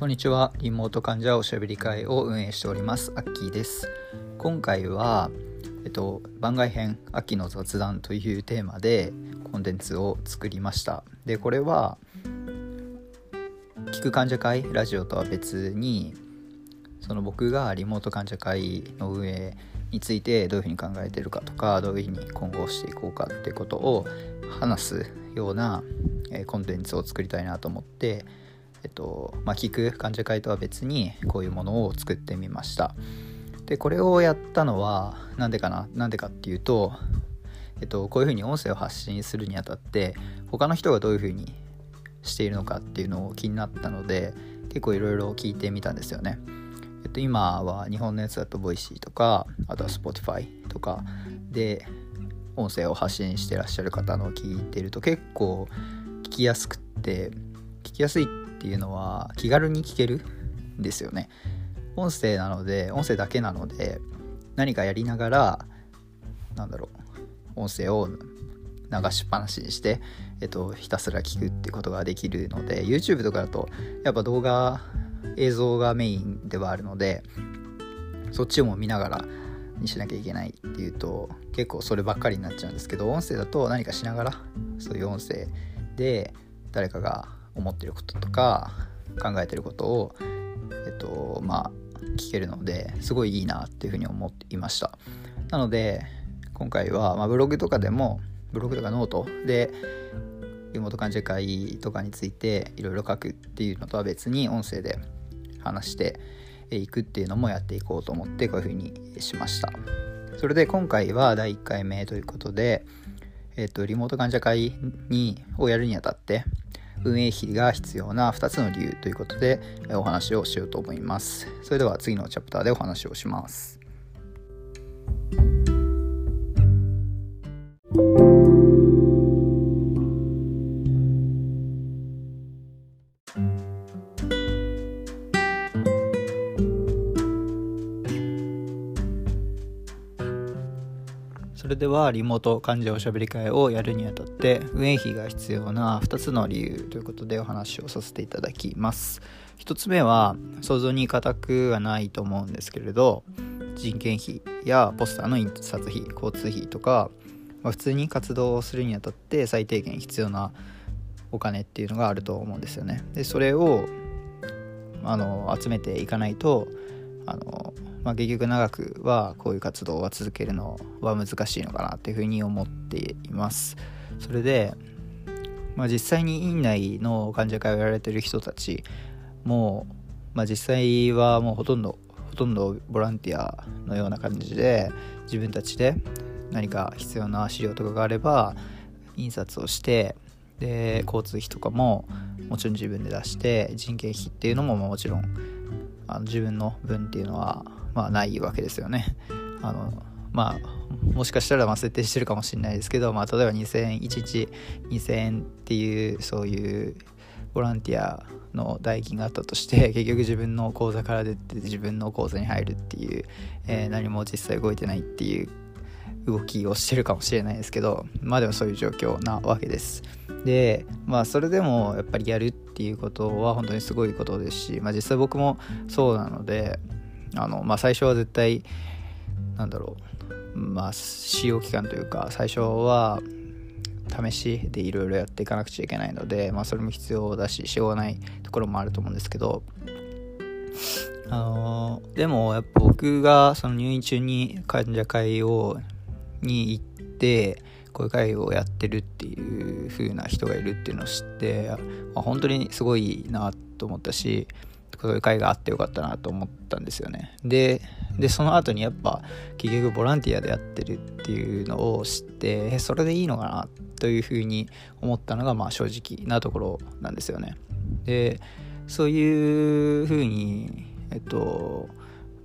こんにちは。リモート患者おしゃべり会を運営しております。アッキーです。今回はえっと番外編秋の雑談というテーマでコンテンツを作りました。でこれは聞く患者会ラジオとは別にその僕がリモート患者会の運営についてどういうふうに考えてるかとかどういうふうに今後していこうかってことを話すようなコンテンツを作りたいなと思ってえっとまあ、聞く患者会とは別にこういうものを作ってみました。でこれをやったのは何でかな？なんでかっていうと、えっと、こういうふうに音声を発信するにあたって他の人がどういうふうにしているのかっていうのを気になったので結構いろいろ聞いてみたんですよね。えっと、今は日本のやつだと voicy とかあとは Spotify とかで音声を発信してらっしゃる方のを聞いてると結構聞きやすくって聞きやすいってていうのは気軽に聞けるんですよね。音声なので音声だけなので何かやりながらなんだろう音声を流しっぱなしにして、えっと、ひたすら聞くってことができるので YouTube とかだとやっぱ動画映像がメインではあるのでそっちも見ながらにしなきゃいけないっていうと結構そればっかりになっちゃうんですけど音声だと何かしながらそういう音声で誰かが思ってることとか考えてることをえっとまあ聞けるのですごいいいなっていうふうに思っていました。なので今回は、まあ、ブログとかでもブログとかノートでリモート患者会とかについていろいろ書くっていうのとは別に音声で話していくっていうのもやっていこうと思ってこういうふうにしました。それで今回は第1回目ということで、えっと、リモート患者会にをやるにあたって運営費が必要な2つの理由ということでお話をしようと思います。それでは次のチャプターでお話をします。れではリモート患者おしゃべり会をやるにあたって運営費が必要な2つの理由ということでお話をさせていただきます。1つ目は想像に難くはないと思うんですけれど人件費やポスターの印刷費交通費とか、まあ、普通に活動をするにあたって最低限必要なお金っていうのがあると思うんですよね。でそれをあの集めていかないとあのまあ、結局長くはこういう活動は続けるのは難しいのかなっていうふうに思っています。それで、まあ、実際に院内の患者会をやられてる人たちも、まあ、実際はもうほとんどほとんどボランティアのような感じで自分たちで何か必要な資料とかがあれば印刷をしてで交通費とかももちろん自分で出して人件費っていうのももちろんあの自分の分っていうのはまあ、ないわけですよね。あのまあ、もしかしたらま設定してるかもしれないですけど、まあ、例えば2000円1日2000円っていうそういうボランティアの代金があったとして 結局自分の口座から出て自分の口座に入るっていう、えー、何も実際動いてないっていう動きをしてるかもしれないですけどまあでもそういう状況なわけです。でまあそれでもやっぱりやるっていうことは本当にすごいことですし、まあ、実際僕もそうなのであの、まあ、最初は絶対なんだろうまあ使用期間というか最初は試しでいろいろやっていかなくちゃいけないので、まあ、それも必要だししょうがないところもあると思うんですけどあのでもやっぱ僕がその入院中に患者会をに行ってこういう会をやってるっていう風な人がいるっていうのを知って、まあ、本当にすごいなと思ったしそういう会があってよかったなと思ったんですよね。ででその後にやっぱ結局ボランティアでやってるっていうのを知ってそれでいいのかなというふうに思ったのがまあ正直なところなんですよね。でそういうふうにえっと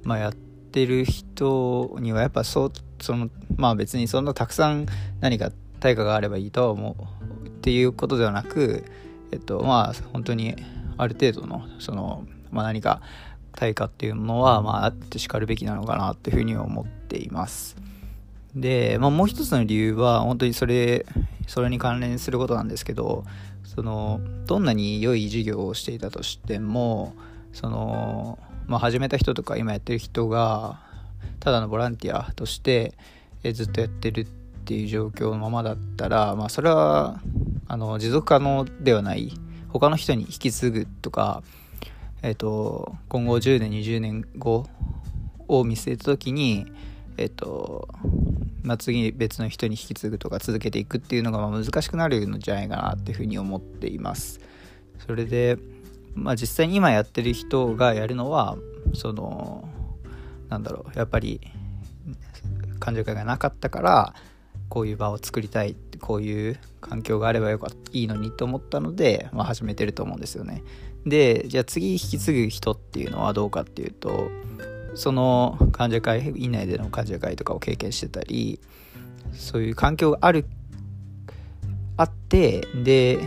まあやってる人にはやっぱそうそのまあ別にそんなたくさん何か対価があればいいとは思うっていうことではなくえっとまあ本当にある程度のそのまあ、何か対価っていうものは、まあ、あってしかるべきなのかなっていうふうに思っています。で、まあ、もう一つの理由は本当にそれそれに関連することなんですけどそのどんなに良い授業をしていたとしてもその、まあ、始めた人とか今やってる人がただのボランティアとしてずっとやってるっていう状況のままだったら、まあ、それはあの持続可能ではない他の人に引き継ぐとか、えーと、今後10年20年後を見据えた時に、えーとまあ、次別の人に引き継ぐとか続けていくっていうのがま難しくなるんじゃないかなっていうふうに思っています。それで、まあ、実際に今やってる人がやるのはそのなんだろうやっぱり感情会がなかったからこういう場を作りたいこういう環境があればよかったいいのにと思ったので、まあ、始めてると思うんですよね。でじゃあ次引き継ぐ人っていうのはどうかっていうとその患者会以内での患者会とかを経験してたりそういう環境があるあってで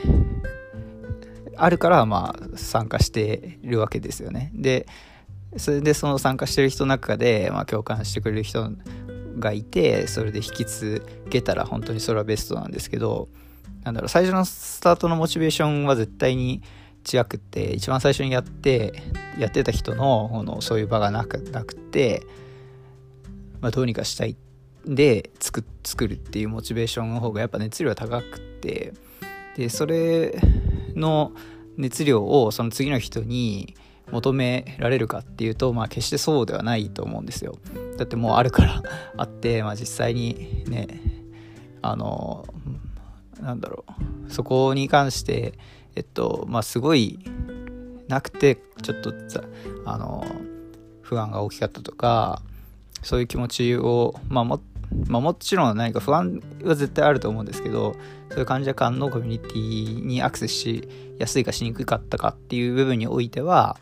あるからまあ参加してるわけですよね。でそれでその参加してる人の中で、まあ、共感してくれる人がいてそれで引き継げたら本当にそれはベストなんですけどなんだろう最初のスタートのモチベーションは絶対に違くって一番最初にやってやってた人のこのそういう場がなくなくて、まあ、どうにかしたいで作作るっていうモチベーションの方がやっぱ熱量が高くてでそれの熱量をその次の人に求められるかっていうと、まあ、決してそうではないと思うんですよ。だってもうあるから あって、まあ、実際にねあのなんだろうそこに関してえっとまあすごいなくてちょっとあの不安が大きかったとかそういう気持ちを、まあもまあ、もちろん何か不安は絶対あると思うんですけどそういう患者間のコミュニティにアクセスしやすいかしにくかったかっていう部分においては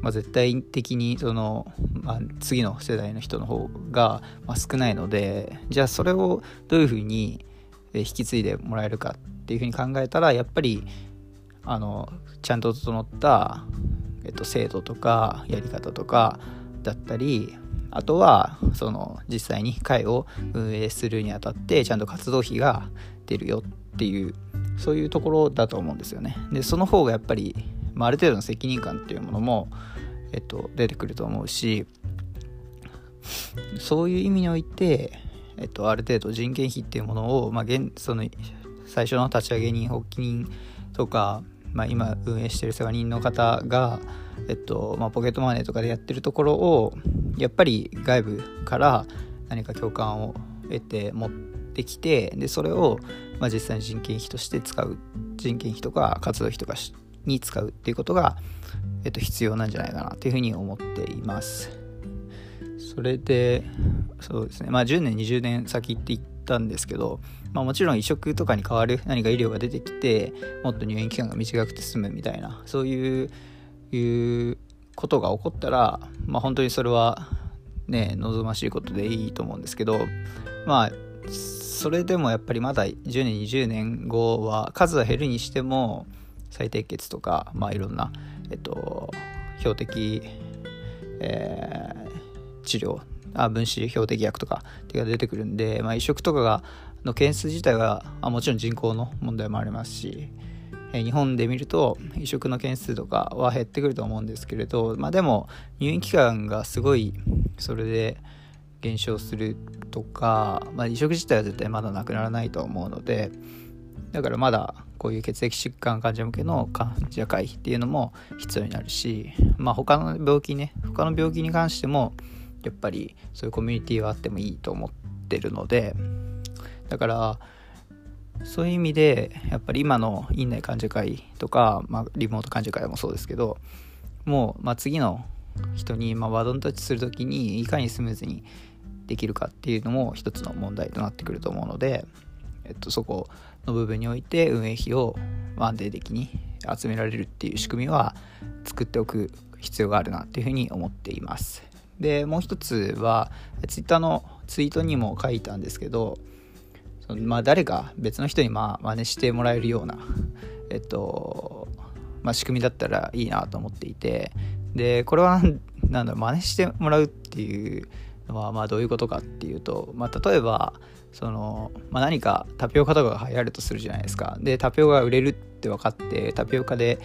まあ、絶対的にその、まあ、次の世代の人の方が、ま、少ないのでじゃあそれをどういうふうに引き継いでもらえるかっていうふうに考えたらやっぱりあのちゃんと整った、えっと、制度とかやり方とかだったりあとはその実際に会を運営するにあたってちゃんと活動費が出るよっていうそういうところだと思うんですよね。でその方がやっぱりまあ、ある程度の責任感っていうものも、えっと、出てくると思うしそういう意味において、えっと、ある程度人件費っていうものを、まあ、現その最初の立ち上げ人発起人とか、まあ、今運営している世話人の方が、えっとまあ、ポケットマネーとかでやってるところをやっぱり外部から何か共感を得て持ってきてでそれを、まあ、実際に人件費として使う人件費とか活動費とかしに使うっていうことが、えっと、必要なんじゃないかなというふうに思っています。それで、そうですね、まあ10年、20年先って言ったんですけど、まあもちろん移植とかに代わる何か医療が出てきて、もっと入院期間が短くて済むみたいな、そういう、いうことが起こったら、まあ本当にそれはね、望ましいことでいいと思うんですけど、まあ、それでもやっぱりまだ10年20年後は数は減るにしても再低血とか、まあ、いろんな、えっと、標的、えー、治療あ分子標的薬とか手が出てくるんで、まあ、移植とかがの件数自体はあもちろん人口の問題もありますし、えー、日本で見ると移植の件数とかは減ってくると思うんですけれど、まあ、でも入院期間がすごいそれで減少するとか、まあ、移植自体は絶対まだなくならないと思うのでだからまだこういう血液疾患患者向けの患者会っていうのも必要になるし、まあ、他の病気ね他の病気に関してもやっぱりそういうコミュニティはあってもいいと思ってるのでだからそういう意味でやっぱり今の院内患者会とか、まあ、リモート患者会もそうですけどもう、まあ、次の人に、まあ、ワドンタッチする時にいかにスムーズにできるかっていうのも一つの問題となってくると思うので、えっと、そこの部分において運営費を安定的に集められるっていう仕組みは作っておく必要があるなっていうふうに思っています。でもう一つは Twitter のツイートにも書いたんですけどそのまあ誰か別の人にまあ真似してもらえるような、えっとまあ、仕組みだったらいいなと思っていてでこれはなんだろう真似してもらうっていうのはまあどういうことかっていうと、まあ、例えばその、まあ、何かタピオカとかが流行るとするじゃないですかでタピオカが売れるって分かってタピオカで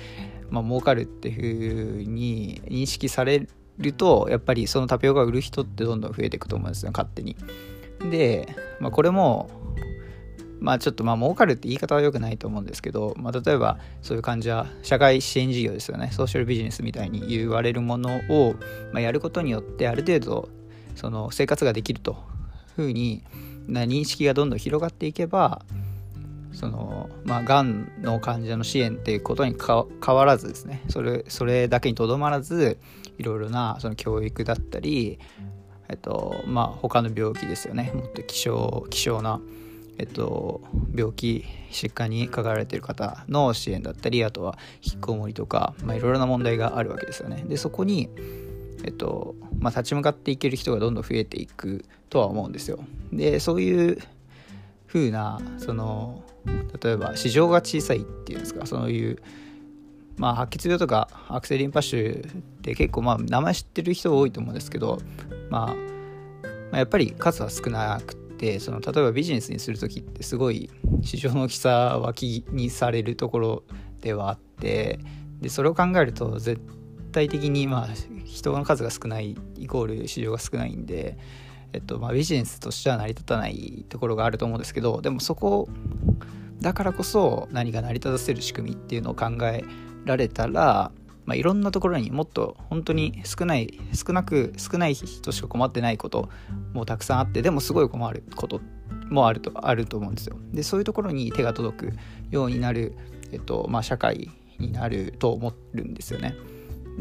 まあ儲かるっていう風に認識されるとやっぱりそのタピオカを売る人ってどんどん増えていくと思うんですよ勝手に。で、まあ、これもまあちょっとまあ儲かるって言い方は良くないと思うんですけど、まあ、例えばそういう感じは社会支援事業ですよねソーシャルビジネスみたいに言われるものを、まあ、やることによってある程度その生活ができるというふうにな認識がどんどん広がっていけばそのまあがんの患者の支援っていうことに変わらずですねそれそれだけにとどまらずいろいろなその教育だったりえっとまあ他の病気ですよね。もっと希少希少なえっと、病気疾患にかかられてる方の支援だったりあとは引きこもりとか、まあ、いろいろな問題があるわけですよね。でそこに、えっとまあ、立ち向かっていける人がどんどん増えていくとは思うんですよ。でそういう風なその例えば市場が小さいっていうんですか。そういうまあ、白血病とかアクセリンパッシュって結構まあ名前知ってる人多いと思うんですけど、まあ、まあ、やっぱり数は少なくてその例えばビジネスにする時ってすごい市場の大きさは気にされるところではあってでそれを考えると絶対的にまあ人の数が少ないイコール市場が少ないんで、えっとまあ、ビジネスとしては成り立たないところがあると思うんですけどでもそこだからこそ何か成り立たせる仕組みっていうのを考えられたらまあ、いろんなところにもっと本当に少ない少なく少ない人しか困ってないこともたくさんあってでもすごい困ることもあるとあると思うんですよ。でそういうところに手が届くようになる、えっとまあ、社会になると思るんですよね。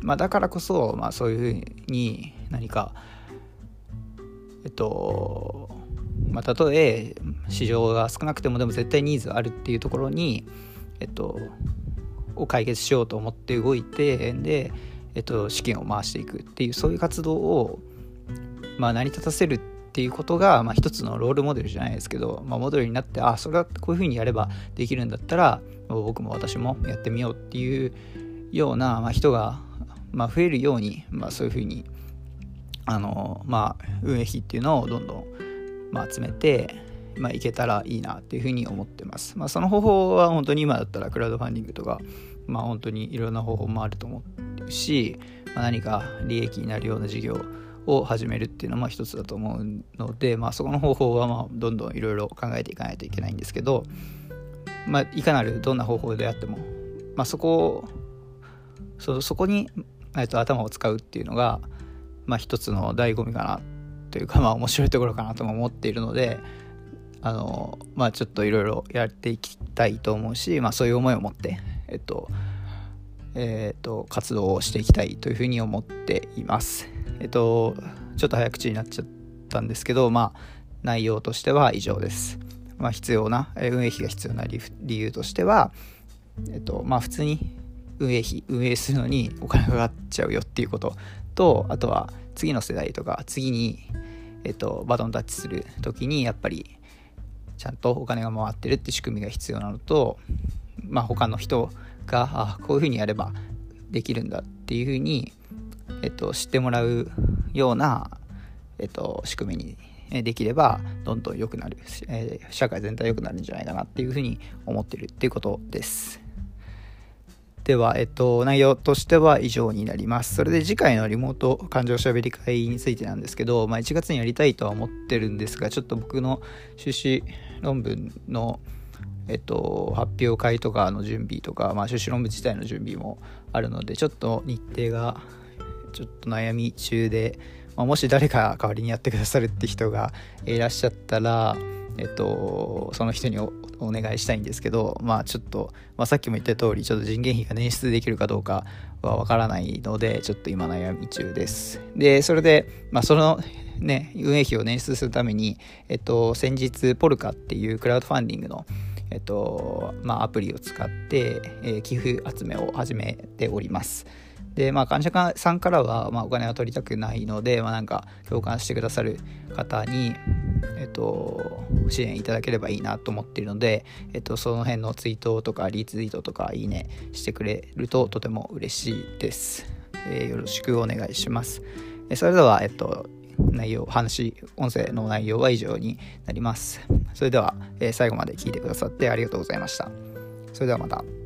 まあ、だからこそ、まあ、そういうふうに何かえっとまあ、たとえ市場が少なくてもでも絶対ニーズあるっていうところに、えっと、を解決しようと思って動いてで、えっと、資金を回していくっていうそういう活動を、まあ、成り立たせるっていうことが、まあ、一つのロールモデルじゃないですけど、まあ、モデルになってあそれはこういうふうにやればできるんだったら僕も私もやってみようっていうような、まあ、人が、まあ、増えるように、まあ、そういうふうにあの、まあ、運営費っていうのをどんどん、まあ、集めてまあ、いけたらいいなっていうふうに思ってます。まあ、その方法は本当に今だったらクラウドファンディングとか、まあ、本当にいろんな方法もあると思うし、まあ、何か利益になるような事業を始めるっていうのも一つだと思うので、まあ、そこの方法はまあどんどんいろいろ考えていかないといけないんですけど、まあ、いかなるどんな方法であっても、まあ、そこそそこに、えっと、頭を使うっていうのが、まあ、一つの醍醐味かなというか、まあ、面白いところかなとも思っているので、あのまあちょっといろいろやっていきたいと思うし、まあ、そういう思いを持ってえっとえっと活動をしていきたいというふうに思っています。えっとちょっと早口になっちゃったんですけどまあ内容としては以上です。まあ必要な運営費が必要な理由としてはえっとまあ普通に運営費運営するのにお金かかっちゃうよっていうこととあとは次の世代とか次にえっと、バトンタッチする時にやっぱりちゃんとお金が回ってるって仕組みが必要なのと、まあ、他の人があこういうふうにやればできるんだっていうふうに、えっと、知ってもらうような、えっと、仕組みにできればどんどん良くなる、えー、社会全体良くなるんじゃないかなっていうふうに思ってるっていうことです。では、えっと、内容としては以上になります。それで次回のリモート感情しゃべり会についてなんですけど、まあ、1月にやりたいとは思ってるんですが、ちょっと僕の修士論文の、えっと、発表会とかの準備とか、まあ、修士論文自体の準備もあるので、ちょっと日程がちょっと悩み中で、まあ、もし誰か代わりにやってくださるって人がいらっしゃったら、えっと、その人にお願いしたいんですけど、まあちょっと、まあ、さっきも言った通り、ちょっと人件費が捻出できるかどうかはわからないので、ちょっと今悩み中です。で、それで、まあそのね、運営費を捻出するために、えっと、先日、ポルカっていうクラウドファンディングの、えっと、まあアプリを使って、えー、寄付集めを始めております。で、まあ、患者さんからは、まあ、お金は取りたくないので、まあ、なんか共感してくださる方に、えっと、支援いただければいいなと思っているので、えっと、その辺のツイートとかリツイートとかいいねしてくれるととても嬉しいです。えー、よろしくお願いします。えそれでは、えっと、内容、話、音声の内容は以上になります。それでは、えー、最後まで聞いてくださってありがとうございました。それではまた。